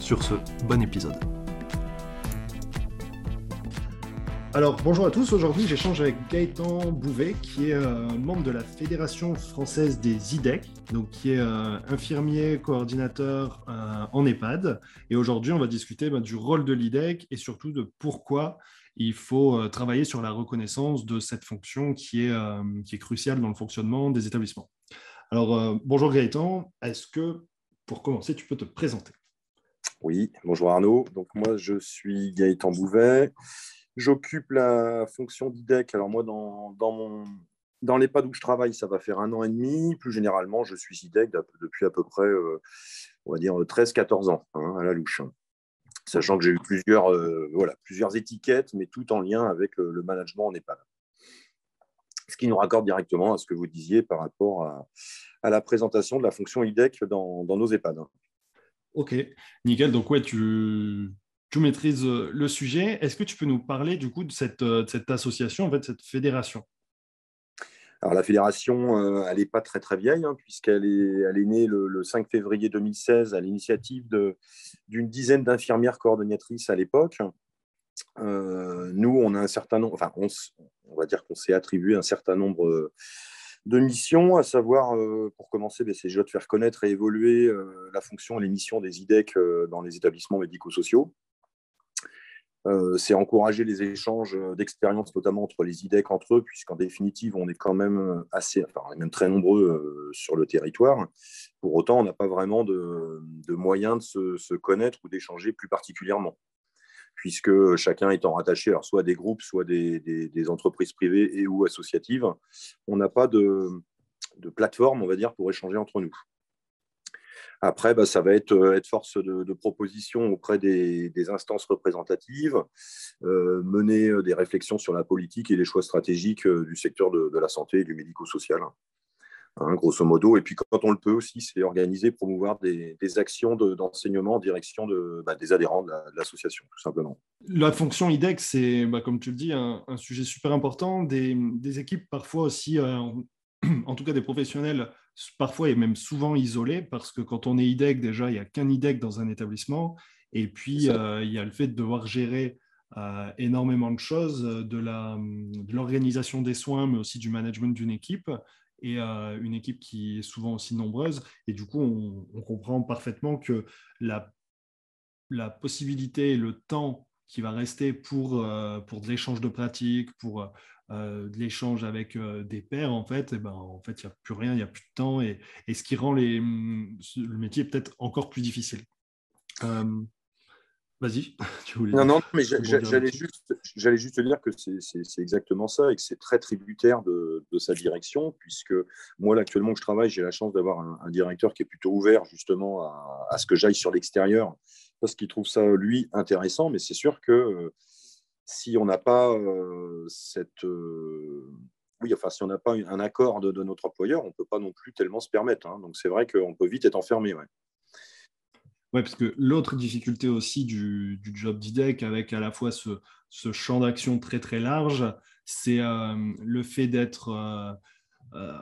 Sur ce, bon épisode. Alors bonjour à tous, aujourd'hui j'échange avec Gaëtan Bouvet qui est euh, membre de la Fédération française des IDEC, donc qui est euh, infirmier coordinateur euh, en EHPAD. Et aujourd'hui on va discuter bah, du rôle de l'IDEC et surtout de pourquoi il faut travailler sur la reconnaissance de cette fonction qui est, qui est cruciale dans le fonctionnement des établissements. Alors bonjour Gaëtan, est-ce que pour commencer tu peux te présenter? Oui, bonjour Arnaud. Donc moi, je suis Gaëtan Bouvet. J'occupe la fonction d'IDEC. Alors moi, dans, dans, dans l'EHPAD où je travaille, ça va faire un an et demi. Plus généralement, je suis IDEC depuis à peu près, euh, on va dire, 13-14 ans, hein, à la louche. Sachant que j'ai eu plusieurs, euh, voilà, plusieurs étiquettes, mais tout en lien avec le, management en EHPAD. Ce qui nous raccorde directement à ce que vous disiez par rapport à, la présentation de la fonction IDEC dans, dans nos EHPAD. Ok, nickel. Donc, ouais, tu, tu maîtrises euh, le sujet. Est-ce que tu peux nous parler du coup de cette, euh, cette association, en fait, cette fédération? Alors la fédération, euh, elle n'est pas très très vieille, hein, puisqu'elle est, elle est née le, 5 février 2016 à l'initiative d'une dizaine d'infirmières coordonnatrices à l'époque. nous, on a un certain nombre, enfin, on, on va dire qu'on s'est attribué un certain nombre de missions, à savoir, euh, pour commencer, ben, c'est déjà de faire connaître et évoluer euh, la fonction et les missions des IDEC euh, dans les établissements médico-sociaux. c'est encourager les échanges d'expériences, notamment entre les IDEC entre eux, puisqu'en définitive, on est quand même assez, enfin, on est même très nombreux sur le territoire. Pour autant, on n'a pas vraiment de, moyens de se connaître ou d'échanger plus particulièrement puisque chacun étant rattaché soit à des groupes, soit des, des, entreprises privées et ou associatives, on n'a pas de, plateforme, on va dire, pour échanger entre nous. Après, bah, ça va être, euh, force de, proposition auprès des, instances représentatives, euh, mener euh, des réflexions sur la politique et les choix stratégiques du secteur de la santé et du médico-social. Hein, grosso modo. Et puis, quand on le peut aussi, c'est organiser, promouvoir des, actions d'enseignement en direction de, bah, des adhérents de l'association, tout simplement. La fonction IDEX, c'est, bah, comme tu le dis, un, sujet super important. Des, équipes, parfois aussi, euh, en tout cas des professionnels, parfois et même souvent isolés, parce que quand on est IDEC, déjà, il n'y a qu'un IDEC dans un établissement. Et puis, euh, il y a le fait de devoir gérer euh, énormément de choses, de l'organisation des soins, mais aussi du management d'une équipe et euh, une équipe qui est souvent aussi nombreuse. Et du coup, on, comprend parfaitement que la, la, possibilité et le temps qui va rester pour, euh, pour de l'échange de pratiques, pour euh, de l'échange avec des pairs, en fait, et eh ben, en fait, il n'y a plus rien, il n'y a plus de temps, et, et, ce qui rend les, le métier peut-être encore plus difficile. Vas-y, tu voulais. Non, non, mais j'allais juste, j'allais juste dire que c'est exactement ça et que c'est très tributaire de, sa direction, puisque moi, là, actuellement, où je travaille, j'ai la chance d'avoir un, directeur qui est plutôt ouvert justement à, ce que j'aille sur l'extérieur, parce qu'il trouve ça, lui, intéressant. Mais c'est sûr que euh, si on n'a pas euh, cette. Euh, oui, enfin, si on n'a pas un accord de, notre employeur, on ne peut pas non plus tellement se permettre. Hein. Donc, c'est vrai qu'on peut vite être enfermé. Ouais. Oui, parce que l'autre difficulté aussi du, job d'IDEC, avec à la fois ce, champ d'action très très large, c'est euh, le fait d'être, euh, euh,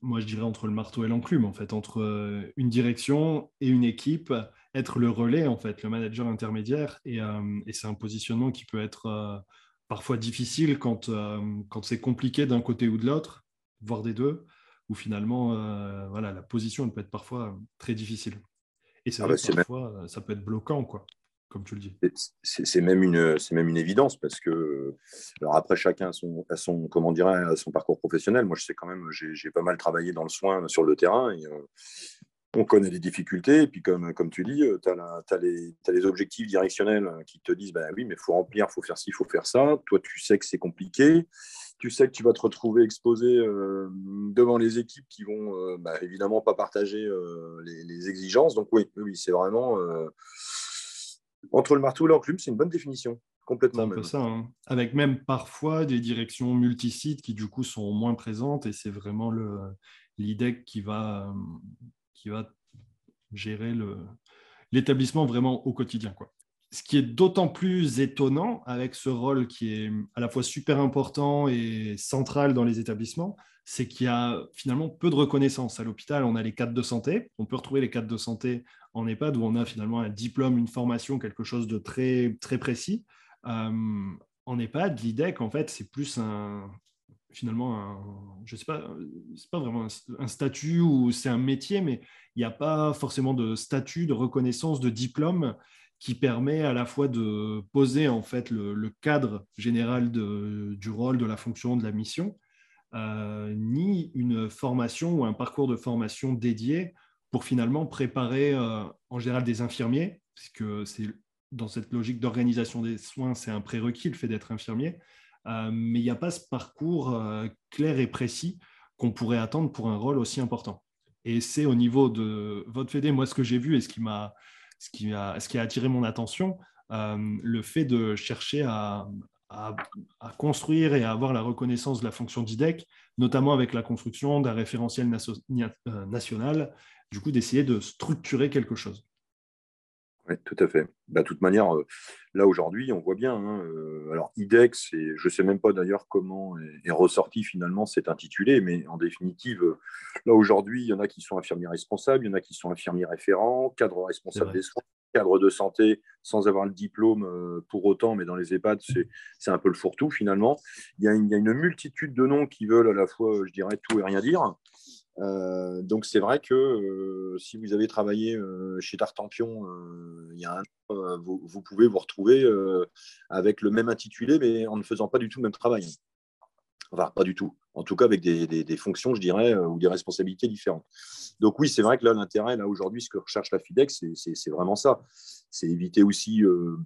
moi je dirais, entre le marteau et l'enclume, en fait, entre une direction et une équipe, être le relais, en fait, le manager intermédiaire. Et, c'est un positionnement qui peut être parfois difficile quand, quand c'est compliqué d'un côté ou de l'autre, voire des deux, où finalement, voilà, la position peut être parfois très difficile. Et c'est ah vrai bah, parfois, euh, ça peut être bloquant, quoi, comme tu le dis. C'est même, une, même une évidence parce que, alors après, chacun a son, son, comment dirait, son parcours professionnel. Moi, je sais quand même, j'ai pas mal travaillé dans le soin sur le terrain. Et, euh, on connaît les difficultés, et puis comme, comme tu dis, tu as, as, les objectifs directionnels qui te disent, ben oui, mais il faut remplir, il faut faire ci, il faut faire ça. Toi, tu sais que c'est compliqué tu sais que tu vas te retrouver exposé euh, devant les équipes qui vont euh, bah, évidemment pas partager euh, les, exigences. Donc oui, oui c'est vraiment Entre le marteau et l'enclume, c'est une bonne définition. Complètement. Même. Ça, hein. Avec même parfois des directions multisites qui du coup sont moins présentes et c'est vraiment l'IDEC qui va, qui va gérer l'établissement vraiment au quotidien. Quoi. Ce qui est d'autant plus étonnant avec ce rôle qui est à la fois super important et central dans les établissements, c'est qu'il y a finalement peu de reconnaissance. À l'hôpital, on a les cadres de santé. On peut retrouver les cadres de santé en EHPAD où on a finalement un diplôme, une formation, quelque chose de très, très précis. Euh, en EHPAD, l'IDEC, en fait, c'est plus un, finalement, un, je sais pas, c'est pas vraiment un, statut ou c'est un métier, mais il n'y a pas forcément de statut, de reconnaissance, de diplôme qui permet à la fois de poser en fait le, cadre général du rôle, de la fonction, de la mission, euh, ni une formation ou un parcours de formation dédié pour finalement préparer euh, en général des infirmiers, puisque c'est dans cette logique d'organisation des soins, c'est un prérequis le fait d'être infirmier, euh, mais il n'y a pas ce parcours clair et précis qu'on pourrait attendre pour un rôle aussi important. Et c'est au niveau de votre fédé, moi ce que j'ai vu et ce qui m'a ce qui a, attiré mon attention, euh, le fait de chercher à, à, construire et à avoir la reconnaissance de la fonction d'IDEC, notamment avec la construction d'un référentiel national, du coup d'essayer de structurer quelque chose. Oui, tout à fait. Bah, de toute manière, euh, là aujourd'hui, on voit bien. Hein, euh, alors, IDEX, je ne sais même pas d'ailleurs comment est, ressorti finalement cet intitulé, mais en définitive, euh, là aujourd'hui, il y en a qui sont infirmiers responsables, il y en a qui sont infirmiers référents, cadres responsables des soins, cadres de santé sans avoir le diplôme pour autant, mais dans les EHPAD, c'est un peu le fourre-tout finalement. Il y, a une, il y, a une, multitude de noms qui veulent à la fois, je dirais, tout et rien dire. Euh, donc c'est vrai que euh, si vous avez travaillé euh, chez Tartampion il y a un an, vous, pouvez vous retrouver avec le même intitulé, mais en ne faisant pas du tout le même travail. Enfin, pas du tout. En tout cas, avec des, des, fonctions, je dirais, ou des responsabilités différentes. Donc oui, c'est vrai que là, l'intérêt, là, aujourd'hui, ce que recherche la FIDEX, c'est vraiment ça. C'est éviter aussi,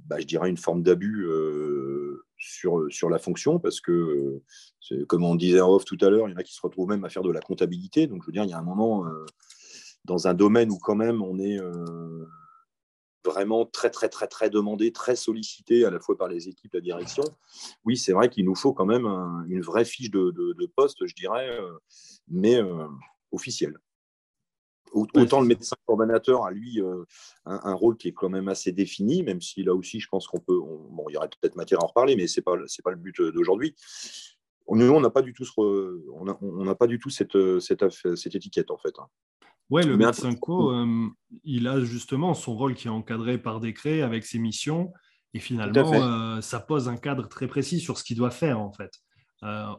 bah, je dirais, une forme d'abus sur, sur la fonction, parce que, comme on disait en off tout à l'heure, il y en a qui se retrouvent même à faire de la comptabilité. Donc, je veux dire, il y a un moment, euh, dans un domaine où quand même on est euh, vraiment très, très, très, très demandé, très sollicité à la fois par les équipes, la direction, oui, c'est vrai qu'il nous faut quand même une vraie fiche de, de, poste, je dirais, euh, mais officielle. Autant le médecin coordonnateur a lui euh, un, rôle qui est quand même assez défini, même si là aussi je pense qu'on peut, bon, il y aurait peut-être matière à en reparler, mais c'est pas c'est pas le but euh, d'aujourd'hui. Nous, on n'a pas du tout on n'a pas du tout cette, cette, cette, étiquette en fait. Hein. Ouais, le médecin co, euh, il a justement son rôle qui est encadré par décret avec ses missions, et finalement, ça pose un cadre très précis sur ce qu'il doit faire en fait.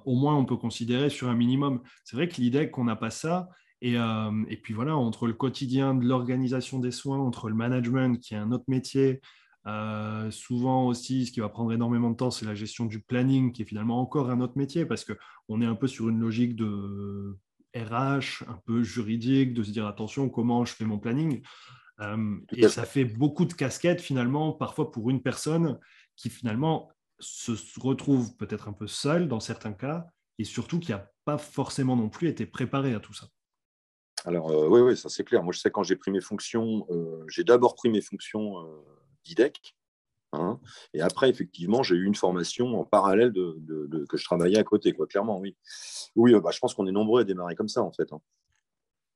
au moins, on peut considérer sur un minimum. C'est vrai que l'idée qu'on n'a pas ça, euh, et, puis voilà, entre le quotidien de l'organisation des soins, entre le management qui est un autre métier, euh, souvent aussi, ce qui va prendre énormément de temps, c'est la gestion du planning, qui est finalement encore un autre métier, parce qu'on est un peu sur une logique de RH, un peu juridique, de se dire attention, comment je fais mon planning? Euh, et ça fait beaucoup de casquettes finalement, parfois pour une personne qui finalement se retrouve peut-être un peu seule dans certains cas, et surtout qui n'a pas forcément non plus été préparée à tout ça. Alors, euh, oui, oui, ça c'est clair. Moi, je sais quand j'ai pris mes fonctions, euh, j'ai d'abord pris mes fonctions euh, d'IDEC. Hein, et après, effectivement, j'ai eu une formation en parallèle que je travaillais à côté, quoi, clairement, oui. Oui, bah, je pense qu'on est nombreux à démarrer comme ça, en fait. Hein.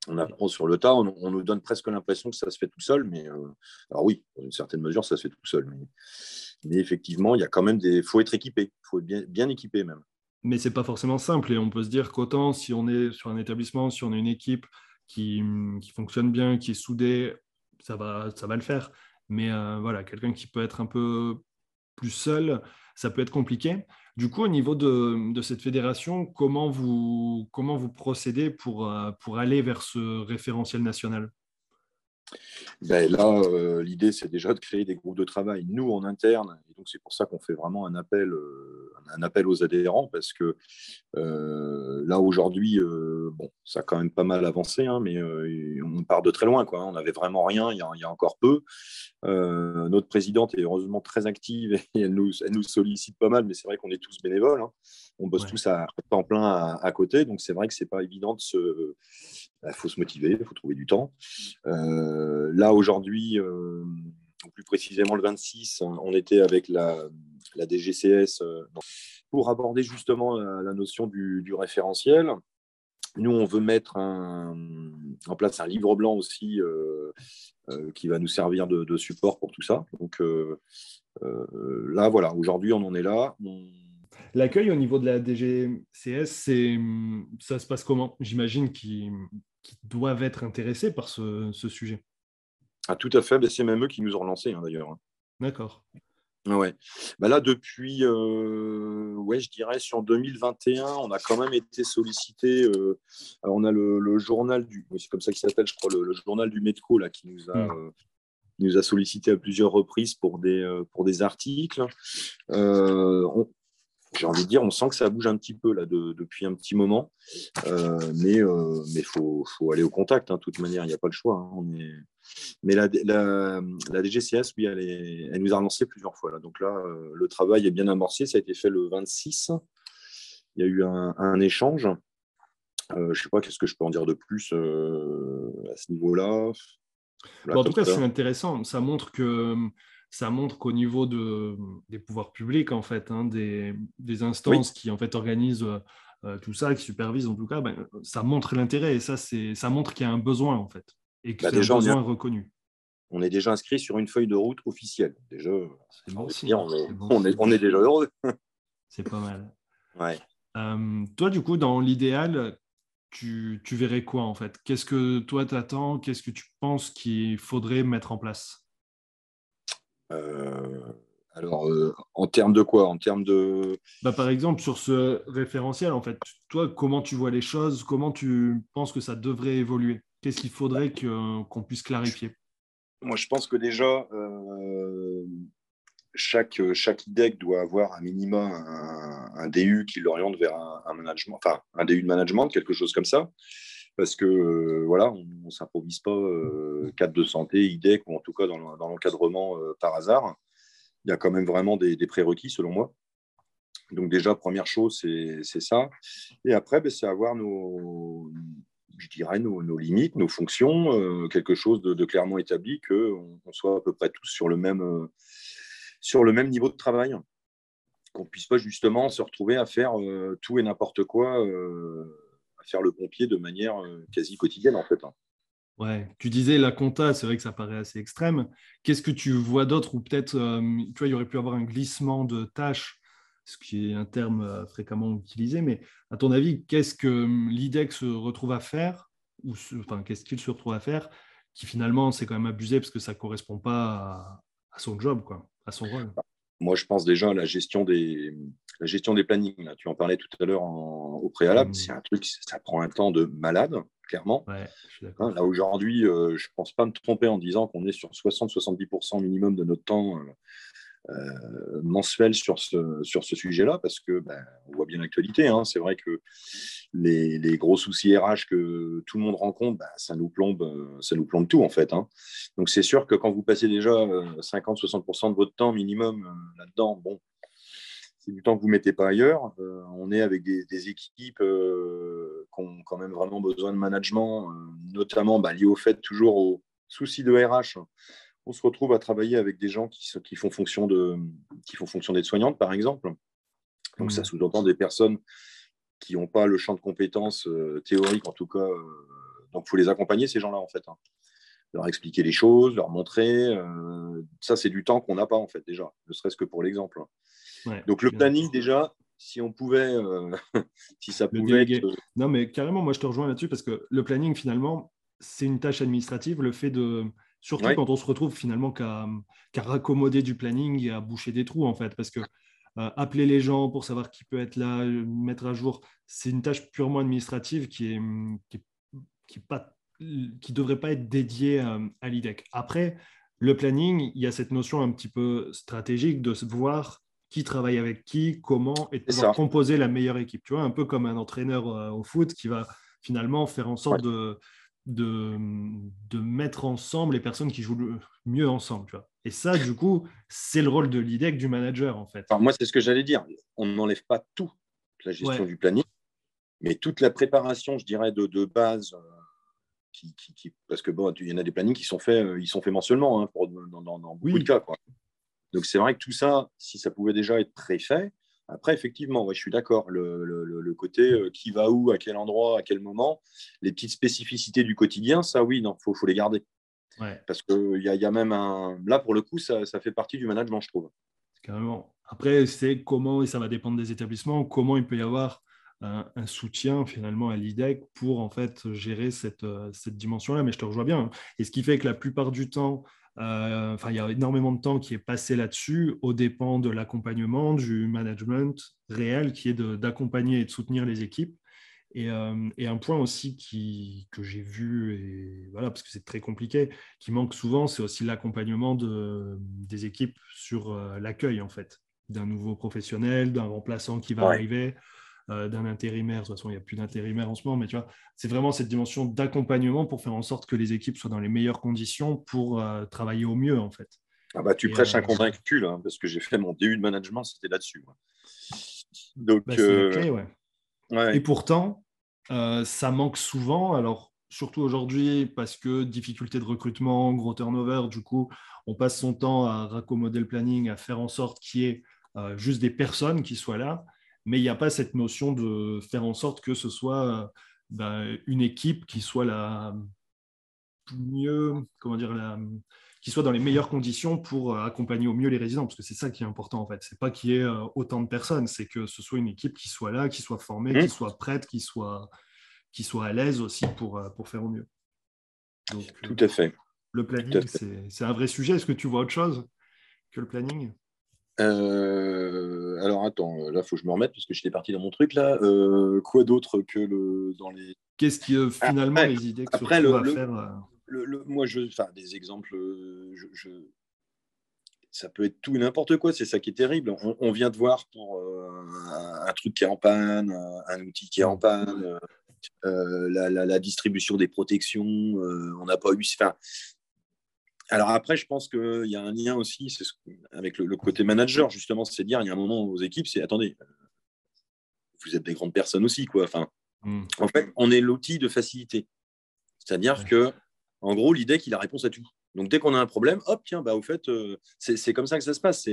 On apprend sur le tas, on, nous donne presque l'impression que ça se fait tout seul, mais alors oui, dans une certaine mesure, ça se fait tout seul. Mais, effectivement, il y a quand même des. Faut être équipé, il faut être bien, bien équipé même. Mais c'est pas forcément simple, et on peut se dire qu'autant si on est sur un établissement, si on a une équipe qui, fonctionne bien, qui est soudé, ça va, ça va le faire. Mais euh, voilà, quelqu'un qui peut être un peu plus seul, ça peut être compliqué. Du coup, au niveau de, cette fédération, comment vous, comment vous procédez pour, euh, pour aller vers ce référentiel national? Ben là, euh, l'idée, c'est déjà de créer des groupes de travail, nous, en interne. Et donc, c'est pour ça qu'on fait vraiment un appel, euh, un appel aux adhérents, parce que euh, là, aujourd'hui, bon, ça a quand même pas mal avancé, hein, mais on part de très loin. Quoi, On n'avait vraiment rien il y, a, encore peu. notre présidente est heureusement très active et elle nous, elle nous sollicite pas mal, mais c'est vrai qu'on est tous bénévoles. Hein. On bosse tous à temps plein à, à côté, donc c'est vrai que c'est pas évident de se il bah, faut se motiver, il faut trouver du temps. Euh, là, aujourd'hui, euh, plus précisément le 26, on était avec la, DGCS pour aborder justement la, notion du, référentiel. Nous, on veut mettre en place un livre blanc aussi qui va nous servir de, support pour tout ça. Donc là, voilà, aujourd'hui, on en est là. L'accueil au niveau de la DGCS, ça se passe comment? J'imagine qu'ils doivent être intéressés par ce, sujet. Ah, tout à fait, c'est même eux qui nous ont relancés hein, d'ailleurs. Hein. D'accord. Ouais. Bah là, depuis, euh, ouais, je dirais, sur 2021, on a quand même été sollicité. Euh, on a le, journal du, c'est comme ça qu'il s'appelle, je crois, le, journal du Metco là, qui nous a, euh, nous a sollicité à plusieurs reprises pour des, pour des articles. On, j'ai envie de dire, on sent que ça bouge un petit peu là depuis un petit moment, euh, mais il euh, mais faut, faut, aller au contact. Hein, de toute manière, il n'y a pas le choix. Hein, on est... Mais la, la, la, DGCS, oui, elle, est, elle nous a relancé plusieurs fois. Là. Donc là, euh, le travail est bien amorcé. Ça a été fait le 26. Il y a eu un, un échange. je ne sais pas qu'est-ce que je peux en dire de plus à ce niveau-là? en tout cas, c'est intéressant. Ça montre que ça montre qu'au niveau de, des pouvoirs publics, en fait, hein, des, instances qui en fait organisent euh, tout ça, qui supervisent en tout cas, ben, ça montre l'intérêt et ça, ça montre qu'il y a un besoin en fait et que bah, c'est un besoin reconnu. On est déjà inscrit sur une feuille de route officielle. Déjà, on, est, on, est, déjà heureux. c'est pas mal. Ouais. Euh, toi, du coup, dans l'idéal, tu, tu, verrais quoi en fait? Qu'est-ce que toi t'attends? Qu'est-ce que tu penses qu'il faudrait mettre en place? euh, alors, euh, en termes de quoi? En termes de. Bah, par exemple, sur ce référentiel, en fait, toi, comment tu vois les choses? Comment tu penses que ça devrait évoluer? Qu'est-ce qu'il faudrait qu'on puisse clarifier? Moi, je pense que déjà, euh, chaque, chaque IDEC doit avoir un minimum un, DU qui l'oriente vers un, management, enfin, un DU de management, quelque chose comme ça parce que euh, voilà, on ne s'improvise pas euh, cadre de santé, IDEC, ou en tout cas dans, l'encadrement euh, par hasard. Il y a quand même vraiment des, prérequis, selon moi. Donc déjà, première chose, c'est ça. Et après, ben, c'est avoir nos, je dirais, nos, limites, nos fonctions, quelque chose de, clairement établi, qu'on on soit à peu près tous sur le même, sur le même niveau de travail qu'on puisse pas justement se retrouver à faire tout et n'importe quoi faire le pompier de manière euh, quasi quotidienne en fait. Hein. Ouais, tu disais la compta, c'est vrai que ça paraît assez extrême. Qu'est-ce que tu vois d'autre ou peut-être, euh, tu vois, il y aurait pu avoir un glissement de tâches, ce qui est un terme euh, fréquemment utilisé, mais à ton avis, qu'est-ce que l'IDEX se retrouve à faire ou enfin, qu'est-ce qu'il se retrouve à faire qui finalement c'est quand même abusé parce que ça ne correspond pas à, son job, quoi, à son rôle? Moi, je pense déjà à la gestion des, la gestion des plannings, là, tu en parlais tout à l'heure au préalable, mmh. c'est un truc, ça prend un temps de malade, clairement. Hein, là, aujourd'hui, euh, je ne pense pas me tromper en disant qu'on est sur 60-70% minimum de notre temps euh, euh, mensuel sur ce, sur ce sujet-là, parce que ben, on voit bien l'actualité. Hein. c'est vrai que les, gros soucis RH que tout le monde rencontre, ben, ça, nous plombe, ça nous plombe tout, en fait. Hein. Donc, c'est sûr que quand vous passez déjà 50-60% de votre temps minimum là-dedans, bon, c'est du temps que vous ne mettez pas ailleurs. Euh, on est avec des, équipes euh, qui ont quand même vraiment besoin de management, euh, notamment bah, lié au fait toujours aux soucis de RH. On se retrouve à travailler avec des gens qui, qui font fonction de qui font fonction d'aide-soignante, par exemple. Donc ça mmh. sous-entend des personnes qui n'ont pas le champ de compétences théoriques, en tout cas. donc il faut les accompagner, ces gens-là, en fait. Hein. Leur expliquer les choses, leur montrer. ça, c'est du temps qu'on n'a pas, en fait, déjà, ne serait-ce que pour l'exemple. Donc le planning, déjà, si on pouvait, euh, si ça pouvait. Être... Euh, non, mais carrément, moi je te rejoins là-dessus parce que le planning, finalement, c'est une tâche administrative. Le fait de. Surtout quand on se retrouve finalement qu'à raccommoder du planning et à boucher des trous, en fait. Parce que euh, appeler les gens pour savoir qui peut être là, mettre à jour, c'est une tâche purement administrative qui est, qui, qui, pas, qui devrait pas être dédiée à l'IDEC. Après, le planning, il y a cette notion un petit peu stratégique de voir qui travaille avec qui, comment, et de pouvoir composer la meilleure équipe. Tu vois, un peu comme un entraîneur euh, au foot qui va finalement faire en sorte de, de, de, mettre ensemble les personnes qui jouent le mieux ensemble. Tu vois. Et ça, du coup, c'est le rôle de l'IDEC, du manager, en fait. moi, c'est ce que j'allais dire. On n'enlève pas tout, la gestion du planning, mais toute la préparation, je dirais, de, de base, euh, qui, parce que bon, il y en a des plannings qui sont faits, ils sont faits mensuellement hein, pour, dans, dans, beaucoup de cas. Quoi. Donc c'est vrai que tout ça, si ça pouvait déjà être préfet, après, effectivement, je suis d'accord. Le, côté qui va où, à quel endroit, à quel moment, les petites spécificités du quotidien, ça, oui, non, faut, faut les garder. Parce qu'il y, a, y a même un. Là, pour le coup, ça, ça, fait partie du management, je trouve. Carrément. Après, c'est comment, et ça va dépendre des établissements, comment il peut y avoir un, soutien finalement à l'IDEC pour en fait gérer cette, cette dimension-là. Mais je te rejoins bien. Et ce qui fait que la plupart du temps, euh, enfin, il y a énormément de temps qui est passé là-dessus, au dépend de l'accompagnement, du management réel, qui est d'accompagner et de soutenir les équipes. Euh, et, un point aussi qui, que j'ai vu, et voilà, parce que c'est très compliqué, qui manque souvent, c'est aussi l'accompagnement de, des équipes sur euh, l'accueil, en fait, d'un nouveau professionnel, d'un remplaçant qui va arriver, euh, d'un intérimaire. De toute façon, il n'y a plus d'intérimaire en ce moment, mais tu vois, c'est vraiment cette dimension d'accompagnement pour faire en sorte que les équipes soient dans les meilleures conditions pour travailler au mieux, en fait. Ah bah, tu prêches un convaincu, là, parce que j'ai fait mon début de management, c'était là-dessus. Donc, bah, clé, ouais. Et pourtant, euh, ça manque souvent. Alors, surtout aujourd'hui, parce que difficulté de recrutement, gros turnover, du coup, on passe son temps à raccommoder le planning, à faire en sorte qu'il y ait euh, juste des personnes qui soient là. Mais il n'y a pas cette notion de faire en sorte que ce soit euh, ben, une équipe qui soit la mieux, comment dire, la, qui soit dans les meilleures conditions pour euh, accompagner au mieux les résidents, parce que c'est ça qui est important en fait. C'est pas qu'il y ait euh, autant de personnes, c'est que ce soit une équipe qui soit là, qui soit formée, qui mmh. soit prête, qui soit, qui soit à l'aise aussi pour, pour faire au mieux. Tout à fait. Le planning, c'est un vrai sujet. Est-ce que tu vois autre chose que le planning? Alors attends, là il faut que je me remette parce que j'étais parti dans mon truc là. quoi d'autre que le dans les. Qu'est-ce qui finalement les idées que après, le, faire moi, je, enfin, des exemples, euh, je, ça peut être tout et n'importe quoi. C'est ça qui est terrible. On, vient de voir pour euh, un, truc qui est en panne, un, outil qui est en panne, euh, la, distribution des protections. on n'a pas eu. Enfin, alors après, je pense qu'il y a un lien aussi ce, avec le, côté manager, justement, c'est dire, il y a un moment aux équipes, c'est attendez, vous êtes des grandes personnes aussi, quoi. Enfin, hmm. en fait, on est l'outil de facilité. C'est-à-dire que en gros, l'idée qu'il a réponse à tout. Donc dès qu'on a un problème, hop, tiens, bah, au fait, euh, c'est comme ça que ça se passe.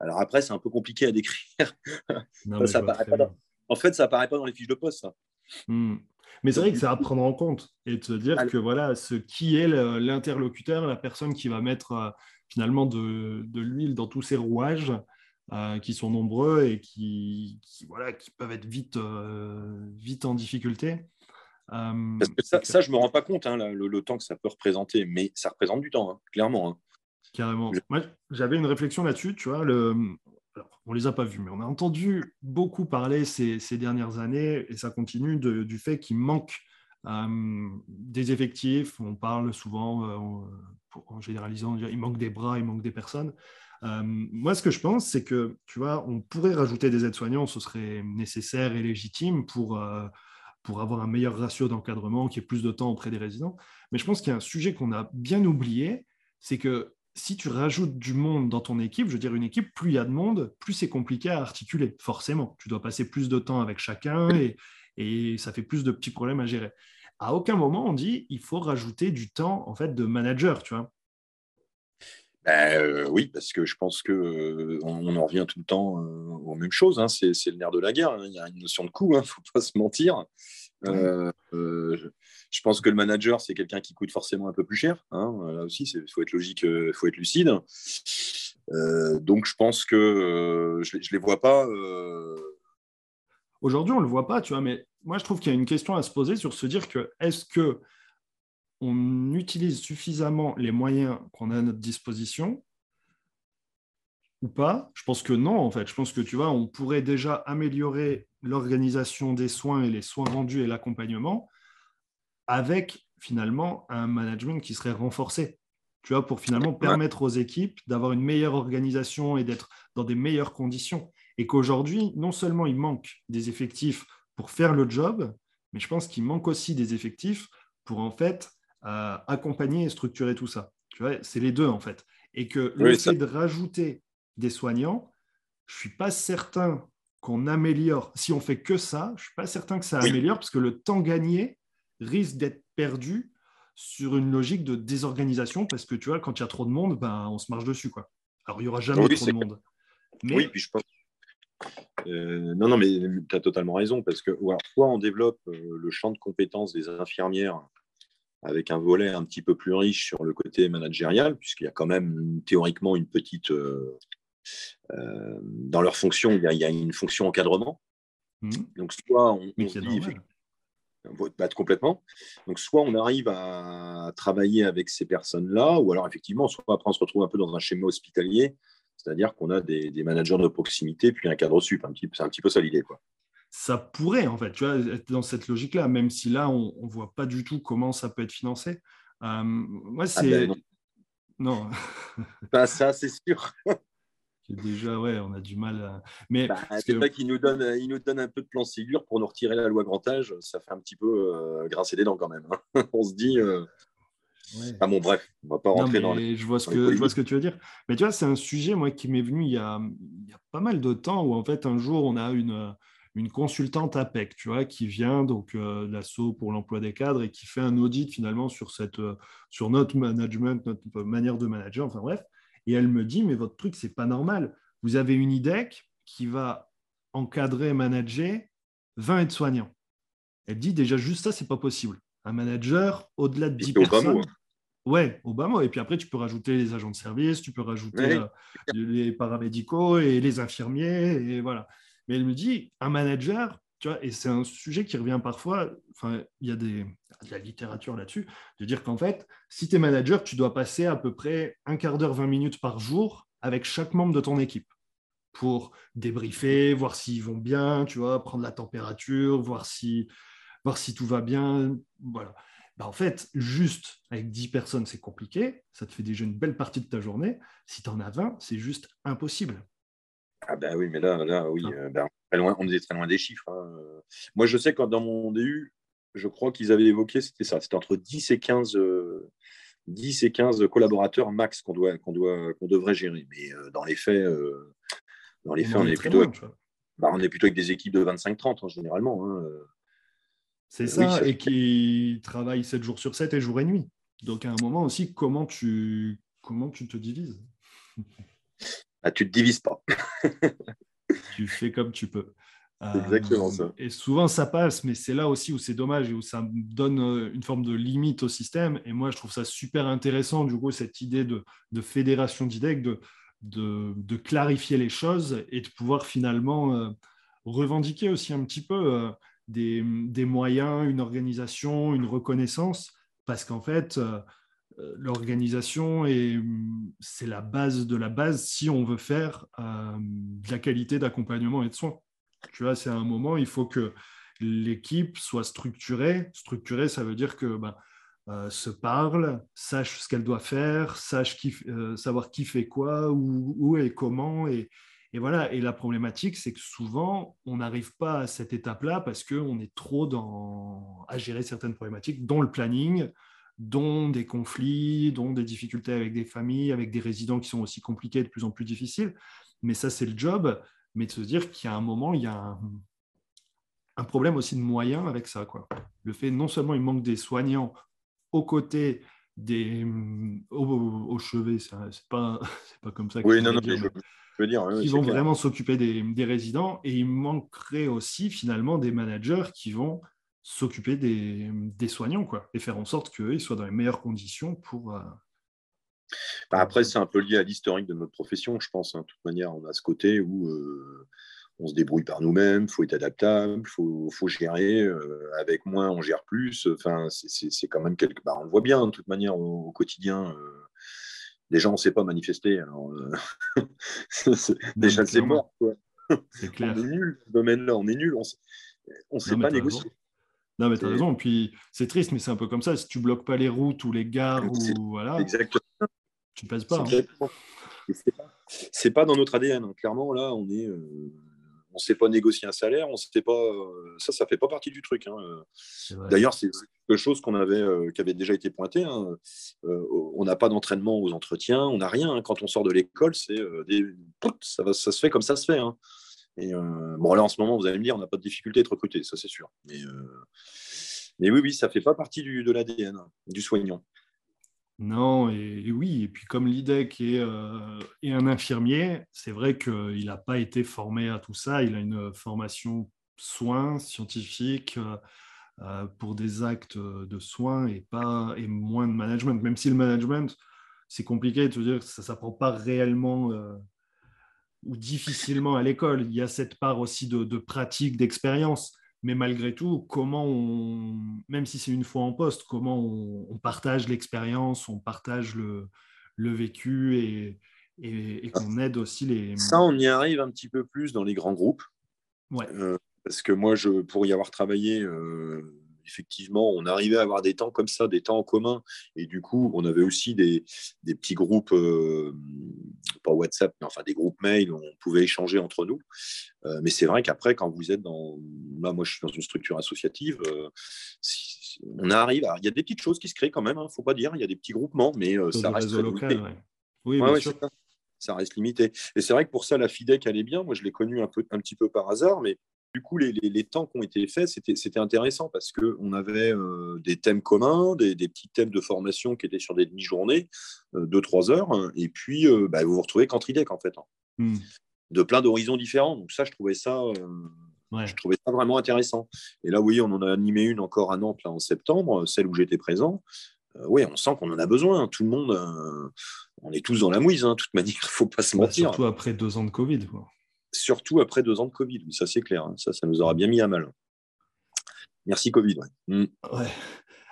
Alors après, c'est un peu compliqué à décrire. En fait, ça apparaît pas dans les fiches de poste. Hmm. Mais c'est vrai que c'est à prendre en compte et de se dire que voilà, ce qui est l'interlocuteur, la personne qui va mettre euh, finalement de, l'huile dans tous ces rouages euh, qui sont nombreux et qui, voilà, qui peuvent être vite, vite en difficulté. Euh, Parce que ça, ça, je ne me rends pas compte, hein, le, temps que ça peut représenter, mais ça représente du temps, hein, clairement. Hein. Carrément. j'avais une réflexion là-dessus, tu vois. Le... Alors, on ne les a pas vus, mais on a entendu beaucoup parler ces, dernières années, et ça continue, du fait qu'il manque euh, des effectifs. On parle souvent, euh, en généralisant, il manque des bras, il manque des personnes. moi, ce que je pense, c'est que, tu vois, on pourrait rajouter des aides-soignants, ce serait nécessaire et légitime pour pour avoir un meilleur ratio d'encadrement, qui ait plus de temps auprès des résidents. Mais je pense qu'il y a un sujet qu'on a bien oublié, c'est que si tu rajoutes du monde dans ton équipe, je veux dire une équipe, plus il y a de monde, plus c'est compliqué à articuler, forcément. Tu dois passer plus de temps avec chacun et, et ça fait plus de petens problèmes à gérer. À aucun moment on dit il faut rajouter du temps en fait de manager, tu vois. Ben, euh, oui, parce que je pense que euh, on, en revient tout le temps euh, aux mêmes choses. Hein. C'est, le nerf de la guerre. Hein. Il y a une notion de coût. Il hein. ne faut pas se mentir. Je pense que le manager, c'est quelqu'un qui coûte forcément un peu plus cher. Là aussi, il faut être logique, il faut être lucide. donc, je pense que je ne les vois pas. Aujourd'hui, on ne le voit pas, tu vois, mais moi, je trouve qu'il y a une question à se poser sur se dire que est-ce que on utilise suffisamment les moyens qu'on a à notre disposition ou pas? Je pense que non, en fait. Je pense que tu vois, on pourrait déjà améliorer l'organisation des soins et les soins rendus et l'accompagnement avec finalement un management qui serait renforcé. Tu vois, pour finalement permettre aux équipes d'avoir une meilleure organisation et d'être dans des meilleures conditions. Et qu'aujourd'hui, non seulement il manque des effectifs pour faire le job, mais je pense qu'il manque aussi des effectifs pour en fait accompagner et structurer tout ça. Tu vois, c'est les deux en fait. Et que le fait de rajouter des soignants, je suis pas certain qu'on améliore. Si on fait que ça, je suis pas certain que ça améliore parce que le temps gagné risque d'être perdu sur une logique de désorganisation parce que tu vois, quand il y a trop de monde, ben, on se marche dessus. Quoi. Alors, il n'y aura jamais trop de monde. Oui, puis je pense. Euh, non, non, mais tu as totalement raison parce que soit on développe euh, le champ de compétences des infirmières avec un volet un petit peu plus riche sur le côté managérial, puisqu'il y a quand même théoriquement une petite. Euh, dans leur fonction, il y, a, une fonction encadrement. Mmh. Donc, soit on, on se dit, battre complètement. Donc, soit on arrive à travailler avec ces personnes-là, ou alors effectivement, soit après on se retrouve un peu dans un schéma hospitalier, c'est-à-dire qu'on a des, managers de proximité, puis un cadre sup. C'est un petit peu ça l'idée. Quoi. Ça pourrait, en fait, tu vois, être dans cette logique-là, même si là, on ne voit pas du tout comment ça peut être financé. Euh, moi, ah c'est. Ben non. pas ça, c'est sûr. Déjà, ouais, on a du mal Mais bah, c'est vrai qu'il nous donne, il nous donne un peu de plan Ségur pour nous retirer la loi grand âge. Ça fait un petit peu euh, grincer des dents quand même. Hein. on se dit. Euh, ah bon, bref, on va pas rentrer dans les. Je vois, ce que, je vois ce que tu veux dire. Mais tu vois, c'est un sujet, moi, qui m'est venu il y, a, il y, a, pas mal de temps où, en fait, un jour, on a une, une consultante APEC, tu vois, qui vient donc euh, l'assaut pour l'emploi des cadres et qui fait un audit finalement sur, cette, sur notre management, notre manière de manager, enfin bref. Et elle me dit, mais votre truc, c'est pas normal. Vous avez une IDEC qui va encadrer, manager 20 aides-soignants. Elle dit déjà juste ça, c'est pas possible. Un manager au-delà de 10 personnes. Hein. Ouais, au bas mot. Et puis après, tu peux rajouter les agents de service, tu peux rajouter euh, les paramédicaux et les infirmiers, et voilà. Mais elle me dit, un manager, tu vois, et c'est un sujet qui revient parfois, enfin, il y a des, de la littérature là-dessus, de dire qu'en fait, si tu es manager, tu dois passer à peu près un quart d'heure, 20 minutes par jour avec chaque membre de ton équipe pour débriefer, voir s'ils vont bien, tu vois, prendre la température, voir si, voir si tout va bien. Voilà. Bah, en fait, juste avec 10 personnes, c'est compliqué. Ça te fait déjà une belle partie de ta journée. Si tu en as 20, c'est juste impossible. Ah ben oui, mais là, là oui, euh, ben, on est très loin des chiffres. Hein. Moi, je sais que dans mon DU, je crois qu'ils avaient évoqué, c'était ça, c'était entre 10 et 15, 10 euh, et 15 collaborateurs max qu'on doit, qu'on doit, qu'on devrait gérer. Mais euh, dans les faits, dans les faits, on, est, plutôt, bah, on est plutôt avec des équipes de 25-30 hein, généralement. Hein. C'est ça, et qui travaillent 7 jours sur 7 et jour et nuit. Donc à un moment aussi, comment tu, comment tu te divises? Ah, Tu ne te divises pas. tu fais comme tu peux. Exactement euh, ça. Et souvent ça passe, mais c'est là aussi où c'est dommage et où ça donne euh, une forme de limite au système. Et moi, je trouve ça super intéressant, du coup, cette idée de, fédération d'IDEC, de, de, clarifier les choses et de pouvoir finalement euh, revendiquer aussi un petit peu des, des, moyens, une organisation, une reconnaissance, parce qu'en fait, l'organisation, c'est la base de la base si on veut faire de la qualité d'accompagnement et de soins. Tu vois, c'est un moment, il faut que l'équipe soit structurée. Structurée, ça veut dire que ben, euh, se parle, sache ce qu'elle doit faire, sache qui, euh, savoir qui fait quoi, où, où et comment. Et, et, voilà. Et la problématique, c'est que souvent, on n'arrive pas à cette étape-là parce qu'on est trop dans, à gérer certaines problématiques, dont le planning, dont des conflits, dont des difficultés avec des familles, avec des résidents qui sont aussi compliqués, de plus en plus difficiles. Mais ça, c'est le job mais de se dire qu'il y a un moment, il y a un, problème aussi de moyens avec ça. Quoi. Le fait, non seulement il manque des soignants aux côtés des au, chevet, c'est pas pas comme ça. Oui, non, non, je, veux dire, ils vont vraiment s'occuper des, des, résidents et il manquerait aussi finalement des managers qui vont s'occuper des, des, soignants quoi et faire en sorte qu'ils soient dans les meilleures conditions pour euh, bah, après, c'est un peu lié à l'historique de notre profession, je pense. Hein. De toute manière, on a ce côté où euh, on se débrouille par nous-mêmes, il faut être adaptable, il faut, faut, gérer. Euh, avec moins, on gère plus. Enfin, c'est quand même quelque part. Bah, on le voit bien, de toute manière, au, quotidien. Déjà, on ne sait pas manifester. déjà, c'est mort. C'est clair. On est nul, ce domaine-là. On est nul. On ne sait pas négocier. Non, mais tu as raison. Puis c'est triste, mais c'est un peu comme ça. Si tu bloques pas les routes ou les gares, ou voilà. Exactement. Tu passes pas. Hein. C'est pas, dans notre ADN. Hein. Clairement, là, on est. Euh, on ne sait pas négocier un salaire, on sait pas. Euh, ça, ça fait pas partie du truc. Hein. D'ailleurs, c'est quelque chose qu'on avait, euh, qui avait déjà été pointé. on n'a pas d'entraînement aux entretiens, on n'a rien. Quand on sort de l'école, c'est des. Ça, va, ça se fait comme ça se fait. Et bon, là, en ce moment, vous allez me dire, on n'a pas de difficulté à être recruté, ça c'est sûr. Mais Mais oui, oui, ça ne fait pas partie du, de l'ADN du soignant. Non, et, oui, et puis comme l'IDEC est, euh, est, un infirmier, c'est vrai qu'il n'a pas été formé à tout ça. Il a une formation soins scientifiques euh, euh, pour des actes de soins et, pas, et moins de management. Même si le management, c'est compliqué de dire ça ne s'apprend pas réellement ou difficilement à l'école. Il y a cette part aussi de, de pratique, d'expérience mais malgré tout, comment on, même si c'est une fois en poste, comment on, partage l'expérience, on partage le, le vécu et, et, qu'on aide aussi les. Ça, on y arrive un petit peu plus dans les grands groupes. Ouais. Euh, parce que moi, je, pour y avoir travaillé, euh, effectivement, on arrivait à avoir des temps comme ça, des temps en commun. Et du coup, on avait aussi des, petits groupes, euh, pas WhatsApp, mais enfin des groupes mail où on pouvait échanger entre nous. Euh, mais c'est vrai qu'après, quand vous êtes dans. Là, moi, je suis dans une structure associative. Euh, on arrive Il y a des petites choses qui se créent quand même, il hein, ne faut pas dire. Il y a des petits groupements, mais ça reste. Local, Oui, bien sûr. Ça, reste limité. Et c'est vrai que pour ça, la FIDEC, elle est bien. Moi, je l'ai connue un, peu, un petit peu par hasard, mais du coup, les, temps qui ont été faits, c'était intéressant parce qu'on avait euh, des thèmes communs, des, petits thèmes de formation qui étaient sur des demi-journées, euh, deux, trois heures, et puis euh, bah, vous vous retrouvez qu'en tridec, en fait, hein. hmm. de plein d'horizons différents. Donc ça, je trouvais ça, je trouvais ça vraiment intéressant. Et là, oui, on en a animé une encore à Nantes là, en septembre, celle où j'étais présent. oui, on sent qu'on en a besoin. Hein. Tout le monde, on est tous dans la mouise, hein, de toute manière, il ne faut pas se bah, mentir. surtout après deux ans de Covid. Quoi surtout après deux ans de Covid. Ça, c'est clair. Hein. Ça, ça nous aura bien mis à mal. Merci, Covid. Mm.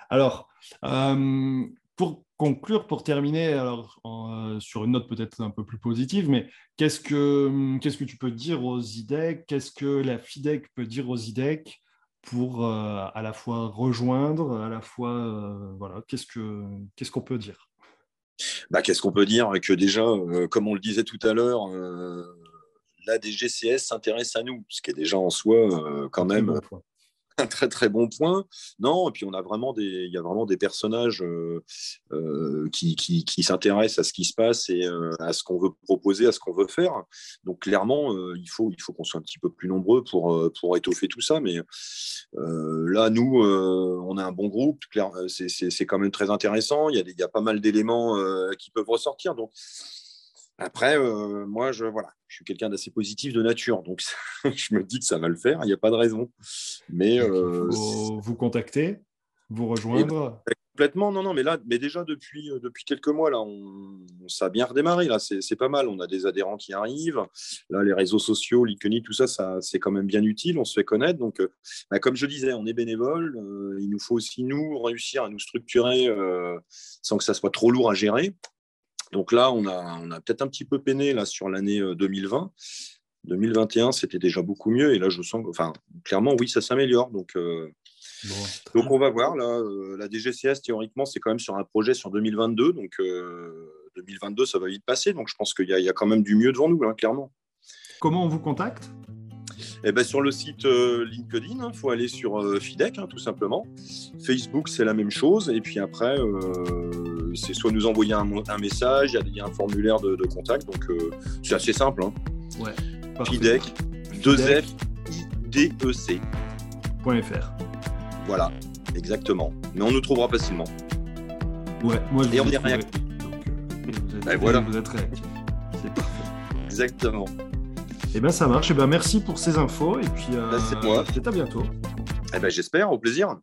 Alors, euh, pour conclure, pour terminer, alors, euh, sur une note peut-être un peu plus positive, mais qu'est-ce que, qu'est-ce que tu peux dire aux IDEC Qu'est-ce que la FIDEC peut dire aux IDEC pour euh, à la fois rejoindre, à la fois, voilà, qu'est-ce, que, qu'est-ce qu'on peut dire? Bah, Qu'est-ce qu'on peut dire? Que déjà, comme on le disait tout à l'heure, la DGCS s'intéresse à nous, ce qui est déjà en soi euh, quand même un très très bon point. Non, et puis on a vraiment des, il y a vraiment des personnages euh, euh, qui, qui, s'intéressent à ce qui se passe et à ce qu'on veut proposer, à ce qu'on veut faire. Donc clairement, il faut, il faut qu'on soit un petit peu plus nombreux pour, pour étoffer tout ça. Mais là, nous, on a un bon groupe. C'est quand même très intéressant. Il y a, il y a pas mal d'éléments qui peuvent ressortir. Donc après, euh, moi, je, voilà, je suis quelqu'un d'assez positif de nature, donc je me dis que ça va le faire, il n'y a pas de raison. Mais euh, vous contacter, vous rejoindre. complètement, non, non, mais là, mais déjà depuis, euh, depuis quelques mois, là, on, ça a bien redémarré, là, c'est pas mal. On a des adhérents qui arrivent. Là, les réseaux sociaux, l'ICONI, tout ça, ça c'est quand même bien utile, on se fait connaître. Donc, bah, comme je disais, on est bénévole. il nous faut aussi, nous, réussir à nous structurer sans que ça soit trop lourd à gérer. Donc là, on a, on a peut-être un petit peu peiné là, sur l'année 2020. Euh, 2021, c'était déjà beaucoup mieux. Et là, je sens, enfin, clairement, oui, ça s'améliore. Donc, euh, donc, on va voir. Là, euh, la DGCS, théoriquement, c'est quand même sur un projet sur 2022. Donc, 2022, ça va vite passer. Donc, je pense qu'il y, y, a quand même du mieux devant nous, hein, clairement. Comment on vous contacte? Eh ben, sur le site LinkedIn, il hein, faut aller sur FIDEC, hein, tout simplement. Facebook, c'est la même chose. Et puis après, c'est soit nous envoyer un, message, il y, a un formulaire de, contact, donc euh, c'est assez simple. Hein. Ouais. FIDEC, 2F, I-D-E-C. .fr. Voilà, exactement. Mais on nous trouvera facilement. Ouais, moi je Et on est réactif. Euh, vous, êtes, ben voilà. vous êtes réactif. C'est parfait. Exactement. Eh bien, ça marche. Eh ben, merci pour ces infos. Et puis, euh, ben, c'est moi. À bientôt. Eh ben, j'espère. Au plaisir.